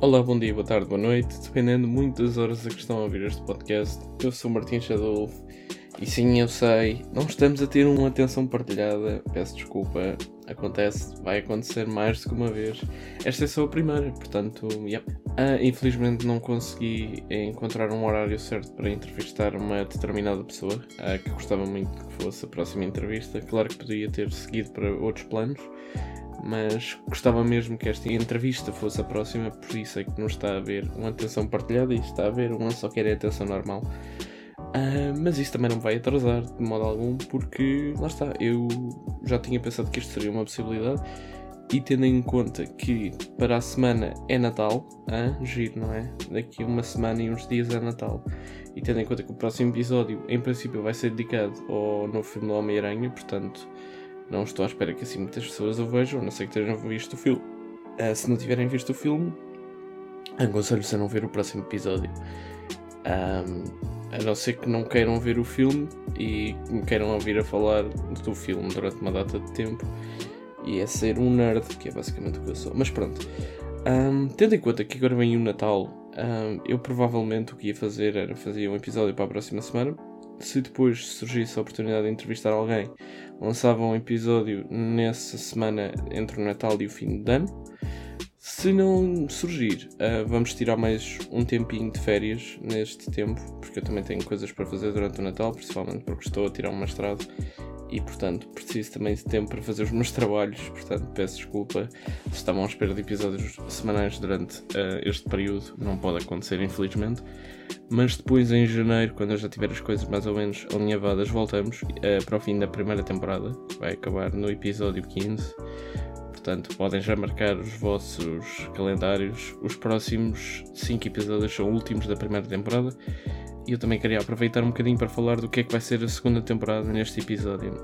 Olá, bom dia, boa tarde, boa noite, dependendo muito das horas a que estão a ouvir este podcast. Eu sou o Martim Shadolfo e sim, eu sei, não estamos a ter uma atenção partilhada, peço desculpa, acontece, vai acontecer mais do que uma vez. Esta é só a primeira, portanto, yep. Ah, infelizmente não consegui encontrar um horário certo para entrevistar uma determinada pessoa, ah, que gostava muito que fosse a próxima entrevista. Claro que podia ter seguido para outros planos, mas gostava mesmo que esta entrevista fosse a próxima, por isso é que não está a haver uma atenção partilhada e está a haver uma só quer a atenção normal. Uh, mas isso também não vai atrasar de modo algum, porque lá está, eu já tinha pensado que isto seria uma possibilidade e tendo em conta que para a semana é Natal, ah, giro, não é? Daqui uma semana e uns dias é Natal, e tendo em conta que o próximo episódio em princípio vai ser dedicado ao novo filme do Homem-Aranha, portanto não estou à espera que assim muitas pessoas o vejam, a não ser que tenham visto o filme. Uh, se não tiverem visto o filme, aconselho-vos a não ver o próximo episódio. Um, a não ser que não queiram ver o filme e me queiram ouvir a falar do filme durante uma data de tempo. E é ser um nerd, que é basicamente o que eu sou. Mas pronto. Um, tendo em conta que agora vem o Natal, um, eu provavelmente o que ia fazer era fazer um episódio para a próxima semana se depois surgisse a oportunidade de entrevistar alguém, lançava um episódio nessa semana entre o Natal e o fim de ano. Se não surgir, uh, vamos tirar mais um tempinho de férias neste tempo, porque eu também tenho coisas para fazer durante o Natal, principalmente porque estou a tirar um mestrado e, portanto, preciso também de tempo para fazer os meus trabalhos. Portanto, peço desculpa se estavam à espera de episódios semanais durante uh, este período, não pode acontecer, infelizmente. Mas depois, em janeiro, quando eu já tiver as coisas mais ou menos alinhavadas, voltamos uh, para o fim da primeira temporada, que vai acabar no episódio 15. Portanto, podem já marcar os vossos calendários. Os próximos 5 episódios são últimos da primeira temporada e eu também queria aproveitar um bocadinho para falar do que é que vai ser a segunda temporada neste episódio.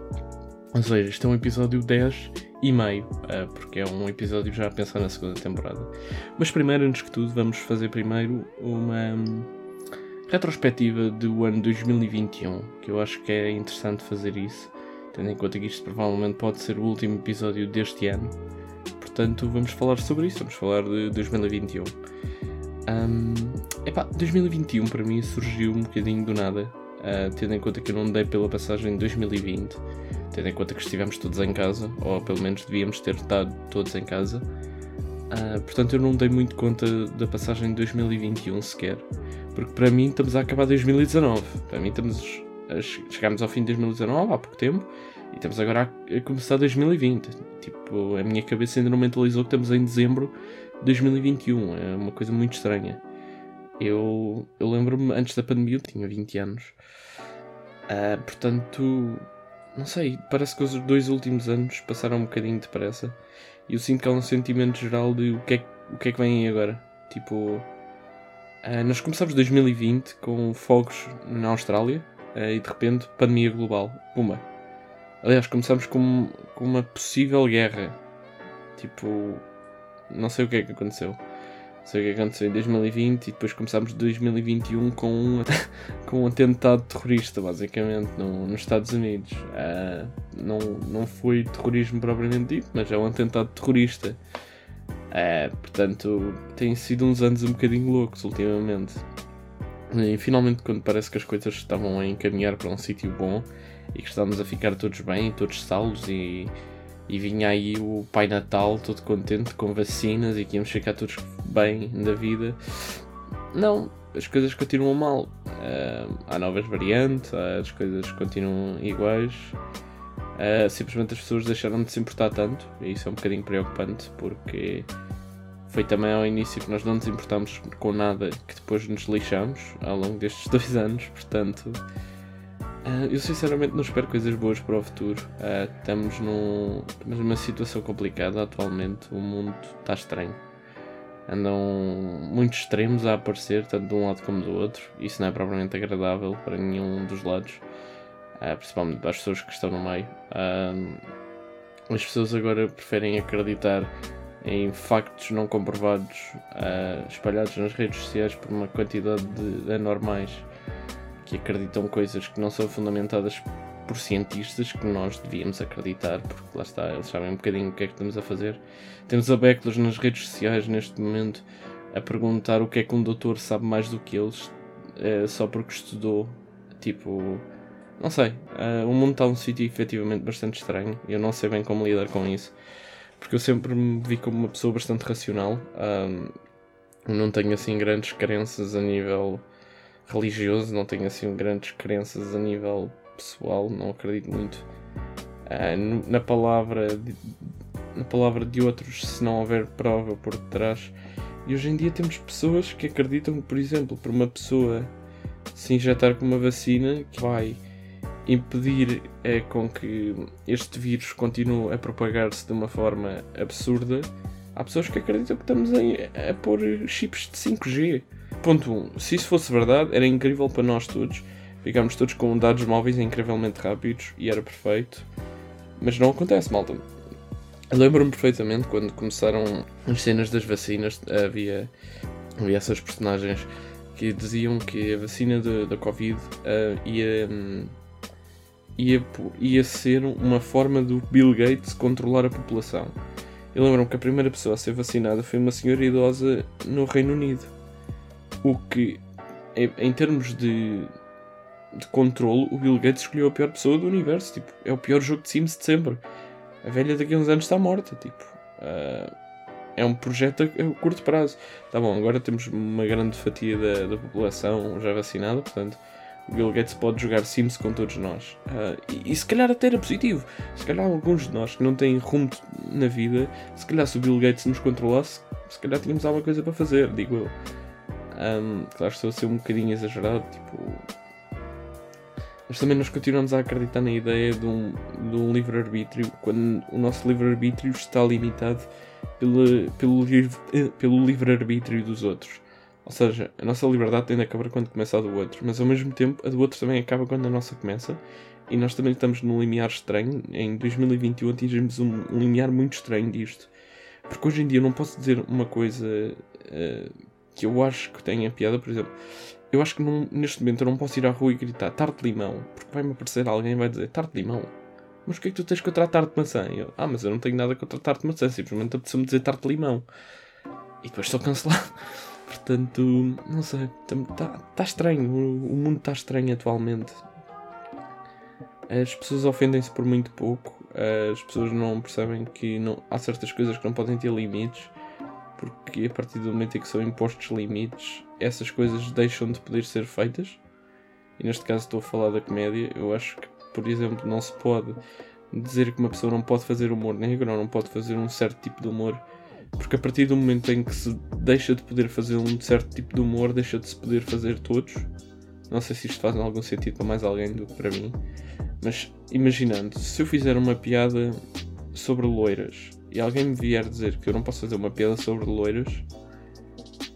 Ou seja, este é um episódio 10 e meio, uh, porque é um episódio já a pensar na segunda temporada. Mas primeiro, antes que tudo, vamos fazer primeiro uma um, retrospectiva do ano 2021, que eu acho que é interessante fazer isso, tendo em conta que isto provavelmente pode ser o último episódio deste ano. Portanto, vamos falar sobre isso, vamos falar de 2021. Um, epá, 2021 para mim surgiu um bocadinho do nada, uh, tendo em conta que eu não dei pela passagem de 2020, tendo em conta que estivemos todos em casa, ou pelo menos devíamos ter estado todos em casa. Uh, portanto, eu não dei muito conta da passagem de 2021 sequer, porque para mim estamos a acabar 2019. Para mim estamos a, chegámos ao fim de 2019 há pouco tempo e estamos agora a, a começar 2020. Tipo, a minha cabeça ainda não mentalizou que estamos em dezembro 2021, é uma coisa muito estranha. Eu, eu lembro-me, antes da pandemia, eu tinha 20 anos. Uh, portanto, não sei, parece que os dois últimos anos passaram um bocadinho depressa. Eu sinto que há um sentimento geral de o que é, o que, é que vem aí agora. Tipo, uh, nós começámos 2020 com fogos na Austrália uh, e de repente pandemia global. Puma. Aliás, começámos com, com uma possível guerra. Tipo, não sei o que é que aconteceu. Sei o que aconteceu em 2020 e depois começámos 2021 com um, com um atentado terrorista, basicamente, no, nos Estados Unidos. Uh, não, não foi terrorismo propriamente dito, mas é um atentado terrorista. Uh, portanto, têm sido uns anos um bocadinho loucos ultimamente. E finalmente, quando parece que as coisas estavam a encaminhar para um sítio bom e que estávamos a ficar todos bem, todos salvos e e vinha aí o Pai Natal todo contente com vacinas e que íamos ficar todos bem da vida. Não, as coisas continuam mal. Uh, há novas variantes, as coisas continuam iguais. Uh, simplesmente as pessoas deixaram de se importar tanto, e isso é um bocadinho preocupante porque foi também ao início que nós não nos importamos com nada que depois nos lixamos ao longo destes dois anos, portanto Uh, eu sinceramente não espero coisas boas para o futuro. Uh, estamos, num, estamos numa situação complicada atualmente. O mundo está estranho. Andam muitos extremos a aparecer, tanto de um lado como do outro. Isso não é propriamente agradável para nenhum dos lados, uh, principalmente para as pessoas que estão no meio. as pessoas agora preferem acreditar em factos não comprovados espalhados nas redes sociais por uma quantidade de anormais que acreditam coisas que não são fundamentadas por cientistas que nós devíamos acreditar, porque lá está, eles sabem um bocadinho o que é que estamos a fazer. Temos a Beckles nas redes sociais neste momento a perguntar o que é que um doutor sabe mais do que eles uh, só porque estudou. Tipo, não sei. Uh, o mundo está num sítio efetivamente bastante estranho. Eu não sei bem como lidar com isso. Porque eu sempre me vi como uma pessoa bastante racional. Um, não tenho assim grandes crenças a nível religioso, não tenho assim grandes crenças a nível pessoal, não acredito muito uh, na palavra de, na palavra de outros se não houver prova por detrás. E hoje em dia temos pessoas que acreditam por exemplo, por uma pessoa se injetar com uma vacina que vai impedir é, com que este vírus continue a propagar-se de uma forma absurda, há pessoas que acreditam que estamos a, a pôr chips de 5G. Ponto 1. Um, se isso fosse verdade, era incrível para nós todos. Ficámos todos com dados móveis incrivelmente rápidos e era perfeito. Mas não acontece, malta. Lembro-me perfeitamente quando começaram as cenas das vacinas, havia, havia essas personagens que diziam que a vacina da Covid uh, ia, um, ia, ia ser uma forma do Bill Gates controlar a população. Eu lembro-me que a primeira pessoa a ser vacinada foi uma senhora idosa no Reino Unido. O que, em termos de, de controle, o Bill Gates escolheu a pior pessoa do universo. Tipo, é o pior jogo de Sims de sempre. A velha daqui a uns anos está morta. Tipo, uh, é um projeto a, curto prazo. Tá bom, agora temos uma grande fatia da, da população já vacinada, portanto o Bill Gates pode jogar Sims com todos nós. Uh, e, e, se calhar até era positivo. Se calhar alguns de nós que não têm rumo na vida, se calhar se o Bill Gates nos controlasse, se calhar tínhamos alguma coisa para fazer, digo eu. Um, claro, estou a ser um bocadinho exagerado, tipo. Mas também nós continuamos a acreditar na ideia de um, de um livre-arbítrio, quando o nosso livre-arbítrio está limitado pelo, pelo, eh, pelo livre-arbítrio dos outros. Ou seja, a nossa liberdade tem de acabar quando começa a do outro, mas ao mesmo tempo a do outro também acaba quando a nossa começa. E nós também estamos num limiar estranho. Em 2021 atingimos um, um limiar muito estranho disto. Porque hoje em dia eu não posso dizer uma coisa uh, que eu acho que tenha piada, por exemplo. Eu acho que não, neste momento eu não posso ir à rua e gritar tarte limão, porque vai-me aparecer alguém e vai dizer tarte limão. Mas o que é que tu tens contra a tarte maçã? Eu, ah, mas eu não tenho nada contra a tarte maçã, simplesmente apeteceu-me dizer tarte limão. E depois estou cancelado. Portanto, não sei, está tá estranho, o mundo está estranho atualmente. As pessoas ofendem-se por muito pouco, as pessoas não percebem que não, há certas coisas que não podem ter limites, porque a partir do momento em que são impostos limites, essas coisas deixam de poder ser feitas. E neste caso estou a falar da comédia, eu acho que, por exemplo, não se pode dizer que uma pessoa não pode fazer humor negro ou não pode fazer um certo tipo de humor porque a partir do momento em que se deixa de poder fazer um certo tipo de humor, deixa de se poder fazer todos. Não sei se isto faz algum sentido para mais alguém do que para mim. Mas imaginando, se eu fizer uma piada sobre loiras e alguém me vier dizer que eu não posso fazer uma piada sobre loiras,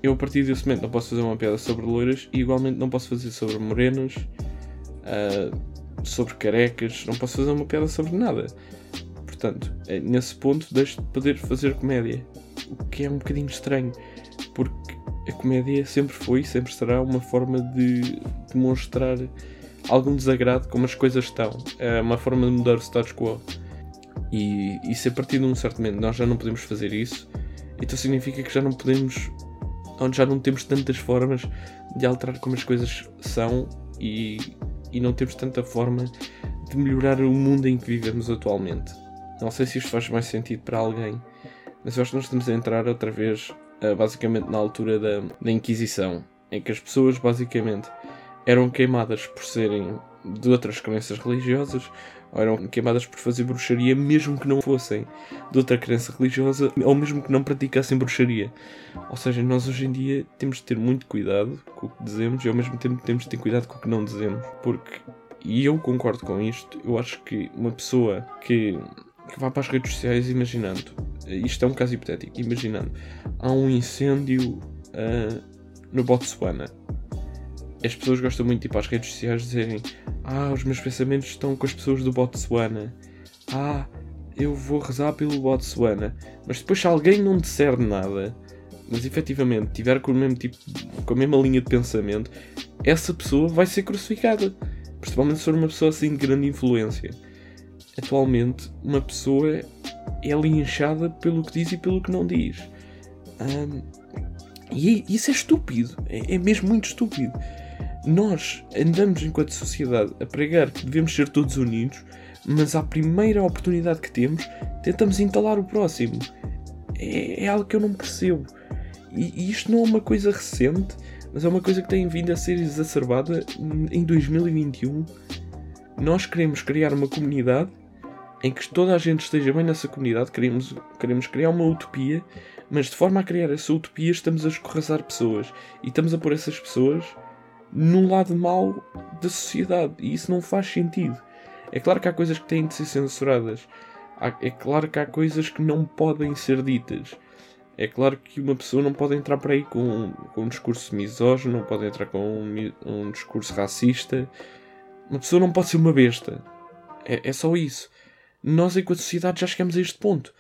eu a partir desse momento não posso fazer uma piada sobre loiras e igualmente não posso fazer sobre morenas, uh, sobre carecas, não posso fazer uma piada sobre nada. Portanto, é, nesse ponto deixo de poder fazer comédia o que é um bocadinho estranho, porque a comédia sempre foi e sempre será uma forma de demonstrar algum desagrado como as coisas estão. É uma forma de mudar o status quo. E, e se a partir de um certo momento nós já não podemos fazer isso, então significa que já não podemos, onde já não temos tantas formas de alterar como as coisas são e, e não temos tanta forma de melhorar o mundo em que vivemos atualmente. Não sei se isto faz mais sentido para alguém, mas eu acho que nós estamos a entrar outra vez, uh, basicamente, na altura da, da Inquisição, em que as pessoas, basicamente, eram queimadas por serem de outras crenças religiosas, ou eram queimadas por fazer bruxaria, mesmo que não fossem de outra crença religiosa, ou mesmo que não praticassem bruxaria. Ou seja, nós hoje em dia temos de ter muito cuidado com o que dizemos e ao mesmo tempo temos de ter cuidado com o que não dizemos, porque, e eu concordo com isto, eu acho que uma pessoa que que vá para as redes sociais imaginando, isto é um caso hipotético, imaginando, há um incêndio uh, no Botsuana. As pessoas gostam muito de ir para as redes sociais dizerem Ah, os meus pensamentos estão com as pessoas do Botsuana. Ah, eu vou rezar pelo Botsuana. Mas depois se alguém não disser nada, mas efetivamente tiver com, o mesmo tipo, com a mesma linha de pensamento, essa pessoa vai ser crucificada. Principalmente se for uma pessoa assim de grande influência atualmente uma pessoa é linchada pelo que diz e pelo que não diz. Um, E isso é estúpido. É, é mesmo muito estúpido. Nós andamos, enquanto sociedade, a pregar que devemos ser todos unidos, mas à primeira oportunidade que temos, tentamos entalar o próximo. É, é algo que eu não percebo. E, e isto não é uma coisa recente, mas é uma coisa que tem vindo a ser exacerbada em 2021. Nós queremos criar uma comunidade em que toda a gente esteja bem nessa comunidade, queremos, queremos criar uma utopia, mas de forma a criar essa utopia estamos a escorraçar pessoas e estamos a pôr essas pessoas no lado mau da sociedade e isso não faz sentido. É claro que há coisas que têm de ser censuradas, é claro que há coisas que não podem ser ditas. É claro que uma pessoa não pode entrar por aí com, com um discurso misógino, não pode entrar com um, um discurso racista. Uma pessoa não pode ser uma besta. É, é só isso. Nós, enquanto sociedade, já chegamos a este ponto.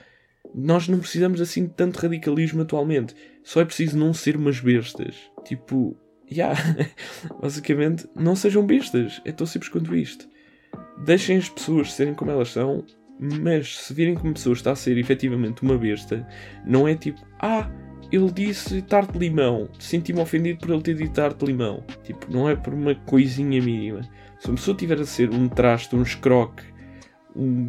Nós não precisamos assim de tanto radicalismo atualmente. Só é preciso não ser umas bestas. Tipo, Yeah. Basicamente, não sejam bestas. É tão simples quanto isto. Deixem as pessoas serem como elas são mas se virem que uma pessoa está a ser efetivamente uma besta, não é tipo, ah, ele disse tarte limão, senti-me ofendido por ele ter dito tarte limão. Tipo, não é por uma coisinha mínima. Se uma pessoa tiver a ser um traste, um escroque, um,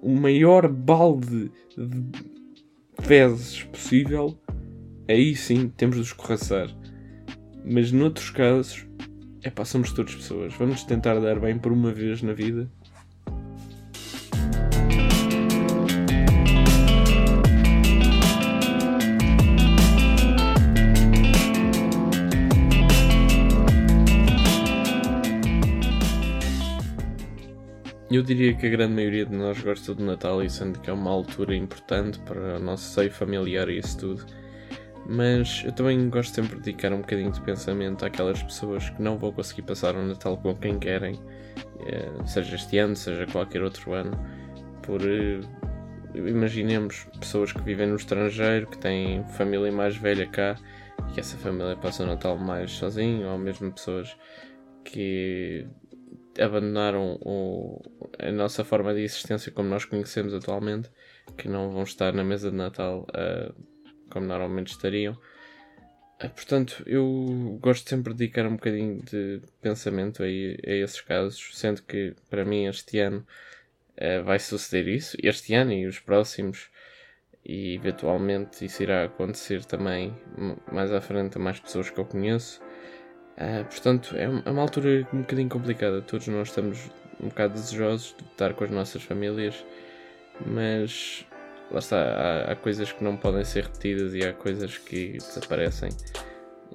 o maior balde de fezes possível, aí sim temos de escorraçar. Mas noutros casos, é pá, somos todas pessoas. Vamos tentar dar bem por uma vez na vida Eu diria que a grande maioria de nós gosta do Natal e sendo que é uma altura importante para o nosso seio familiar e isso tudo. Mas eu também gosto sempre de dedicar um bocadinho de pensamento àquelas pessoas que não vão conseguir passar o Natal com quem querem, eh, seja este ano, seja qualquer outro ano. Por eh, imaginemos pessoas que vivem no estrangeiro, que têm família mais velha cá e que essa família passa o Natal mais sozinho, ou mesmo pessoas que abandonaram o, a nossa forma de existência como nós conhecemos atualmente, que não vão estar na mesa de Natal uh, como normalmente estariam. Uh, portanto, eu gosto sempre de dedicar um bocadinho de pensamento a, a esses casos, sendo que para mim este ano uh, vai suceder isso, este ano e os próximos, e eventualmente isso irá acontecer também mais à frente a mais pessoas que eu conheço. Uh, portanto, é, é uma altura um bocadinho complicada. Todos nós estamos um bocado desejosos de estar com as nossas famílias, mas lá está, há, há, coisas que não podem ser repetidas e há coisas que desaparecem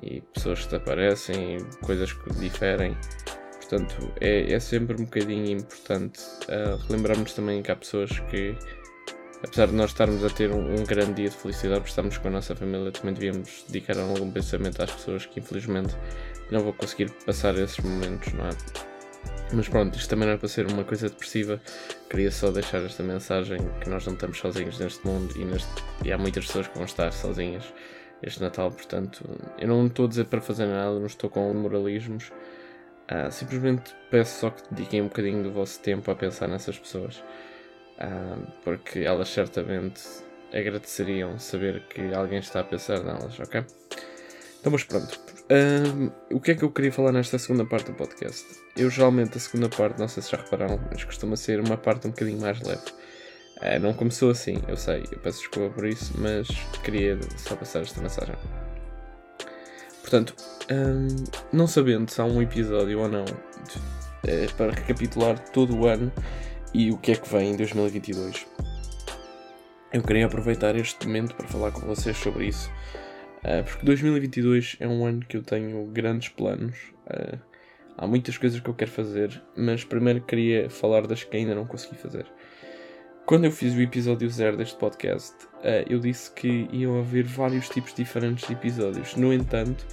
e pessoas que desaparecem e coisas que diferem. Portanto, é, é sempre um bocadinho importante uh, relembrarmos também que há pessoas que, apesar de nós estarmos a ter um, um, grande dia de felicidade por estarmos com a nossa família, também devíamos dedicar algum pensamento às pessoas que infelizmente não vou conseguir passar esses momentos, não é? Mas pronto, isto também não é para ser uma coisa depressiva. Queria só deixar esta mensagem que nós não estamos sozinhos neste mundo e, neste, e há muitas pessoas que vão estar sozinhas este Natal, portanto, eu não estou a dizer para fazer nada, não estou com moralismos. Uh, simplesmente peço só que dediquem um bocadinho do vosso tempo a pensar nessas pessoas, uh, porque elas certamente agradeceriam saber que alguém está a pensar nelas, ok? Então, mas pronto. Um, o que é que eu queria falar nesta segunda parte do podcast? Eu geralmente a segunda parte, não sei se já repararam, mas costuma ser uma parte um bocadinho mais leve. Uh, não começou assim, eu sei, eu peço desculpa por isso, mas queria só passar esta mensagem. Portanto, um, não sabendo se há um episódio ou não é, para recapitular todo o ano e o que é que vem em 2022, eu queria aproveitar este momento para falar com vocês sobre isso Uh, porque 2022 é um ano que eu tenho grandes planos. Uh, há muitas coisas que eu quero fazer, mas primeiro queria falar das que ainda não consegui fazer. Quando eu fiz o episódio zero deste podcast, uh, eu disse que iam haver vários tipos diferentes de episódios. No entanto,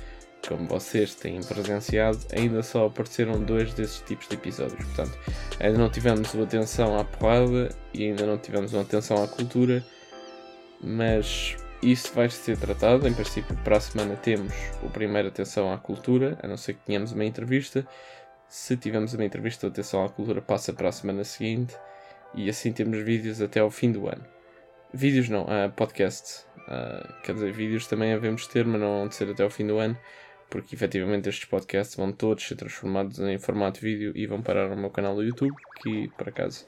como vocês têm presenciado, ainda só apareceram dois desses tipos de episódios. Portanto, ainda não tivemos uma atenção à porrada e ainda não tivemos uma atenção à cultura, mas isso vai ser tratado. Em princípio, para a semana temos o primeiro Atenção à Cultura, a não ser que tenhamos uma entrevista. Se tivermos uma entrevista, Atenção à Cultura passa para a semana seguinte e assim temos vídeos até ao fim do ano. Vídeos não, uh, podcasts. Uh, quer dizer, vídeos também havemos de ter, mas não vão ser até ao fim do ano, porque efetivamente estes podcasts vão todos ser transformados em formato vídeo e vão parar no meu canal do YouTube, que por acaso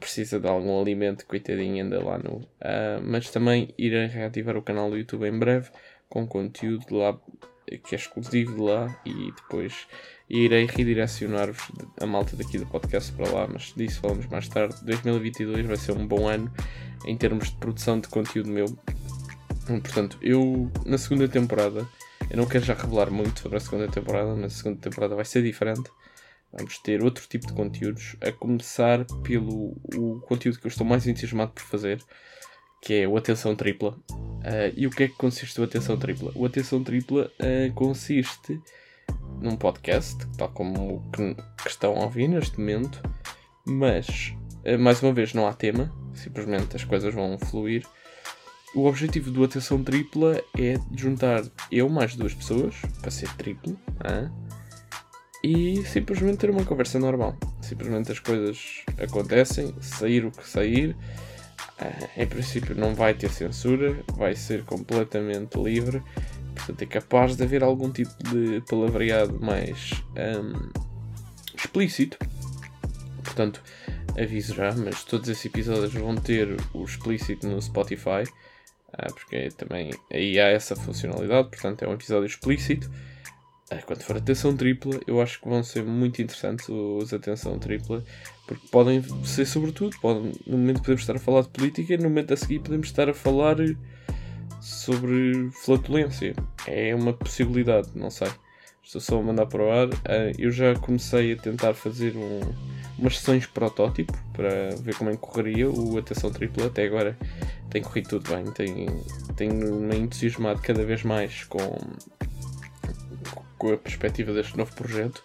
precisa de algum alimento, coitadinho, ainda lá no. Uh, mas também irei reativar o canal do YouTube em breve, com conteúdo lá que é exclusivo de lá e depois irei redirecionar-vos a malta daqui do podcast para lá, mas disso falamos mais tarde. 2022 vai ser um bom ano em termos de produção de conteúdo meu. Portanto, eu na segunda temporada, eu não quero já revelar muito sobre a segunda temporada, na segunda temporada vai ser diferente. Vamos ter outro tipo de conteúdos, a começar pelo o conteúdo que eu estou mais entusiasmado por fazer, que é o Atenção Tripla. Uh, e o que é que consiste o Atenção Tripla? O Atenção Tripla uh, consiste num podcast, tal como o que, que estão a ouvir neste momento, mas, uh, mais uma vez, não há tema, simplesmente as coisas vão fluir. O objetivo do Atenção Tripla é juntar eu mais duas pessoas, para ser triplo, e simplesmente ter uma conversa normal. Simplesmente as coisas acontecem, sair o que sair. em princípio não vai ter censura, vai ser completamente livre. Portanto, é capaz de haver algum tipo de palavreado mais um, explícito. Portanto, aviso já, mas todos esses episódios vão ter o explícito no Spotify. Uh, porque também aí há essa funcionalidade, portanto é um episódio explícito. É, quando for atenção tripla, eu acho que vão ser muito interessantes os atenção tripla, porque podem ser sobretudo, podem, no momento podemos estar a falar de política, no momento a seguir podemos estar a falar sobre flatulência. É uma possibilidade, não sei. Estou só a mandar para o ar. Eh, eu já comecei a tentar fazer um, umas sessões protótipo para ver como é que correria o atenção tripla. Até agora tem corrido tudo bem, tenho, tenho me entusiasmado cada vez mais com com a perspectiva deste novo projeto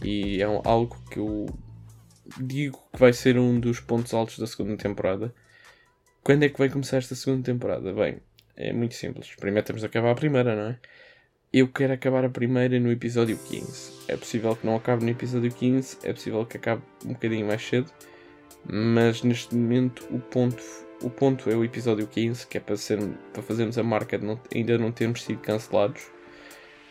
e é algo que eu digo que vai ser um dos pontos altos da segunda temporada. Quando é que vai começar esta segunda temporada? Bem, é muito simples. Primeiro temos de acabar a primeira, não é? Eu quero acabar a primeira no episódio 15. É possível que não acabe no episódio 15, é possível que acabe um bocadinho mais cedo, mas neste momento o ponto, o ponto é o episódio 15, que é para, ser, para fazermos a marca de não, ainda não termos sido cancelados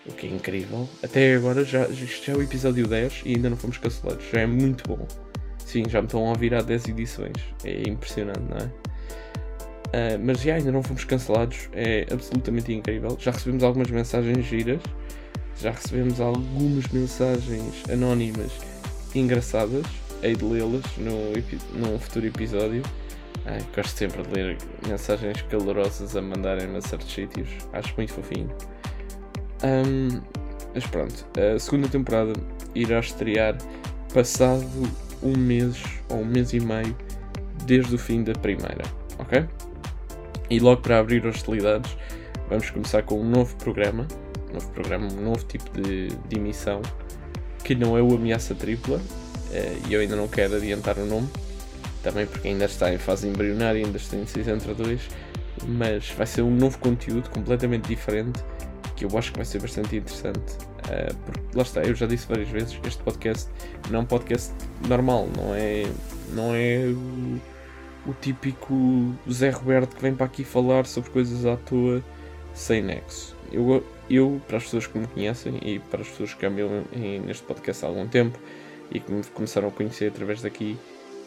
o que é incrível. Até agora já, já é o episódio 10 e ainda não fomos cancelados. Já é muito bom. Sim, já me estão a ouvir há 10 edições. É impressionante, não é? Uh, mas já ainda não fomos cancelados. É absolutamente incrível. Já recebemos algumas mensagens giras. Já recebemos algumas mensagens anónimas engraçadas. Hei de lê-las num futuro episódio. Ah, gosto sempre de ler mensagens calorosas a mandarem-me a certos sítios. Acho muito fofinho. Um, mas pronto, a segunda temporada irá estrear passado um mês ou um mês e meio desde o fim da primeira, ok? E logo para abrir hostilidades, vamos começar com um novo programa, um novo programa, um novo tipo de, de emissão, que não é o Ameaça Tripla, eh, e eu ainda não quero adiantar o nome, também porque ainda está em fase embrionária, ainda está em 6 entre 2, mas vai ser um novo conteúdo completamente diferente que eu acho que vai ser bastante interessante. Uh, porque lá está, eu já disse várias vezes, este podcast não é um podcast normal, não é, não é o, o típico Zé Roberto que vem para aqui falar sobre coisas à toa sem nexo. Eu, eu, para as pessoas que me conhecem e para as pessoas que amam neste podcast há algum tempo e que me começaram a conhecer através daqui,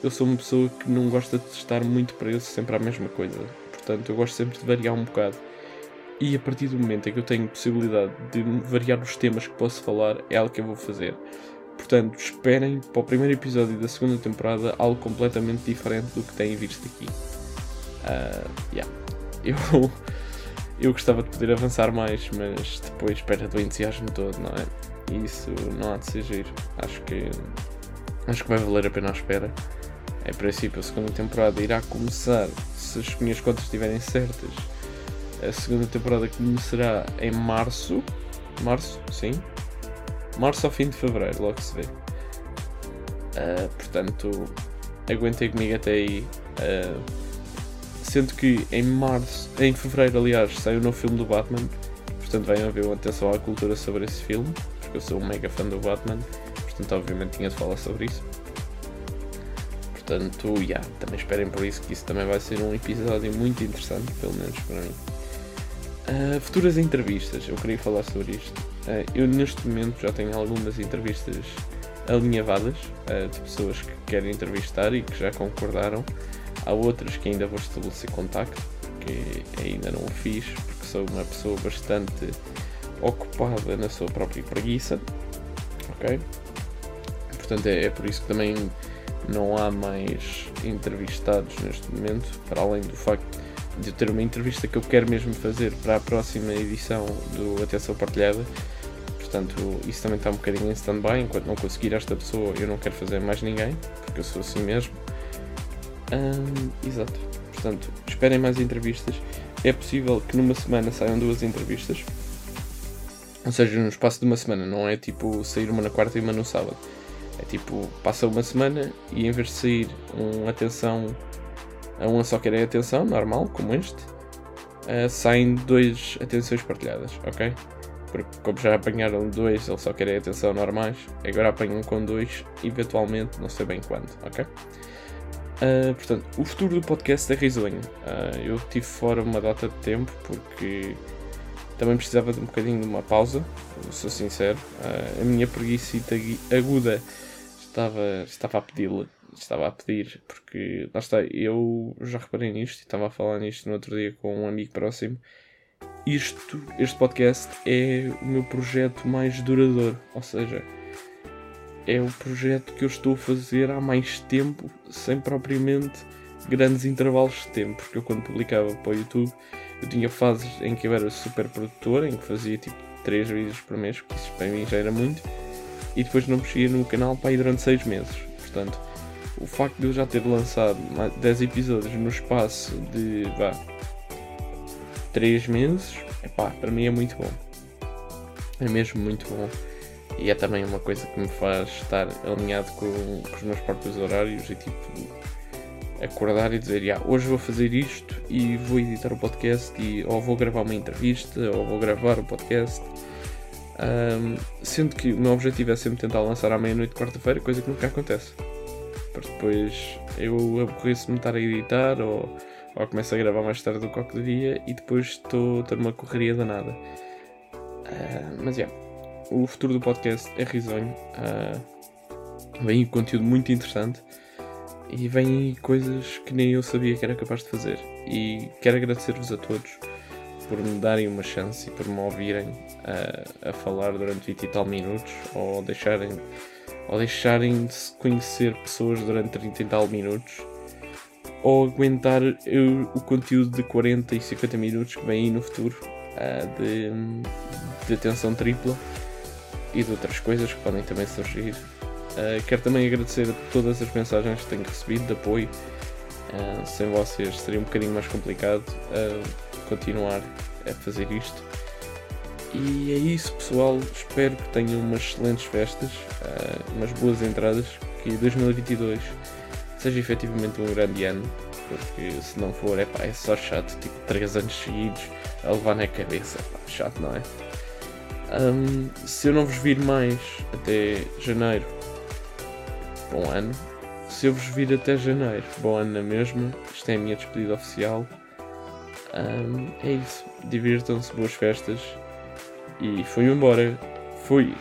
eu sou uma pessoa que não gosta de estar muito preso sempre à mesma coisa. Portanto, eu gosto sempre de variar um bocado. E a partir do momento em que eu tenho possibilidade de variar os temas que posso falar, é algo que eu vou fazer. Portanto, esperem para o primeiro episódio da segunda temporada algo completamente diferente do que têm visto aqui. Uh, yeah. Eu, eu gostava de poder avançar mais, mas depois espera do entusiasmo todo, não é? E isso não há de ser giro. Acho que, acho que vai valer a pena a espera. Em princípio, a segunda temporada irá começar, se as minhas contas estiverem certas, a segunda temporada começará em março. Março, sim. Março ao fim de fevereiro, logo se vê. Uh, portanto, aguentem comigo até aí. Uh, sendo que em março, em fevereiro, aliás, sai o novo filme do Batman. Portanto, venham ver atenção à cultura sobre esse filme. Porque eu sou um mega fã do Batman. Portanto, obviamente, tinha de falar sobre isso. Portanto, yeah, também esperem por isso que isso também vai ser um episódio muito interessante, pelo menos para mim. Uh, futuras entrevistas, eu queria falar sobre isto. Uh, eu neste momento já tenho algumas entrevistas alinhavadas uh, de pessoas que querem entrevistar e que já concordaram. Há outras que ainda vou estabelecer contacto, que ainda não o fiz, porque sou uma pessoa bastante ocupada na sua própria preguiça. Ok? Portanto, é, é por isso que também não há mais entrevistados neste momento, para além do facto de eu ter uma entrevista que eu quero mesmo fazer para a próxima edição do Atenção Partilhada. Portanto, isso também está um bocadinho em stand-by. Enquanto não conseguir esta pessoa, eu não quero fazer mais ninguém, porque eu sou assim mesmo. exato. Portanto, esperem mais entrevistas. É possível que numa semana saiam duas entrevistas. Ou seja, no espaço de uma semana, não é tipo sair uma na quarta e uma no sábado. É tipo, passa uma semana e em vez de sair um atenção a uma só querem atenção, normal, como este, uh, saem dois atenções partilhadas, ok? Porque como já apanharam dois, eles só querem atenção normais, agora apanham com dois, eventualmente, não sei bem quando, ok? Uh, portanto, o futuro do podcast é risonho. Uh, eu tive fora uma data de tempo porque também precisava de um bocadinho de uma pausa, sou sincero. Uh, a minha preguiça aguda estava, estava a pedi-la, estava a pedir, porque lá está, eu já reparei nisto e estava a falar nisto no outro dia com um amigo próximo. Isto, este podcast é o meu projeto mais duradouro, ou seja, é o projeto que eu estou a fazer há mais tempo, sem propriamente grandes intervalos de tempo, porque eu quando publicava para o YouTube eu tinha fases em que eu era super produtor, em que fazia tipo 3 vídeos por mês, que isso para mim já era muito e depois não mexia no canal para ir durante 6 meses. Portanto, o facto de eu já ter lançado 10 episódios no espaço de vá 3 meses, epá, para mim é muito bom. É mesmo muito bom. E é também uma coisa que me faz estar alinhado com, com os meus próprios horários e tipo acordar e dizer, yeah, hoje vou fazer isto e vou editar o podcast e ou vou gravar uma entrevista ou vou gravar o podcast um, sendo que o meu objetivo é sempre tentar lançar à meia-noite de quarta-feira, coisa que nunca acontece. Depois eu aborreço-me estar a editar ou, ou começo a gravar mais tarde do que o dia e depois estou a ter uma correria danada. Uh, mas é, yeah, o futuro do podcast é risonho. Uh, vem conteúdo muito interessante e vem coisas que nem eu sabia que era capaz de fazer. E quero agradecer-vos a todos por me darem uma chance e por me ouvirem a, a falar durante 20 e tal minutos ou deixarem, ou deixarem de se conhecer pessoas durante 30 e tal minutos ou aguentar o conteúdo de 40 e 50 minutos que vem aí no futuro uh, de, de atenção tripla e de outras coisas que podem também surgir. Uh, quero também agradecer a todas as mensagens que tenho recebido de apoio. Uh, sem vocês seria um bocadinho mais complicado continuar a fazer isto. E é isso, pessoal. Espero que tenham umas excelentes festas, uh, umas boas entradas, que 2022 seja efetivamente um grande ano, porque se não for, é pá, é só chato, tipo 3 anos seguidos a levar na cabeça, chato, não é? Um, se eu não vos vir mais até janeiro, bom ano. Se eu vos vir até janeiro, bom ano na mesma. Isto é a minha despedida oficial. Um, é isso. Divirtam-se, boas festas. E fui embora. Fui.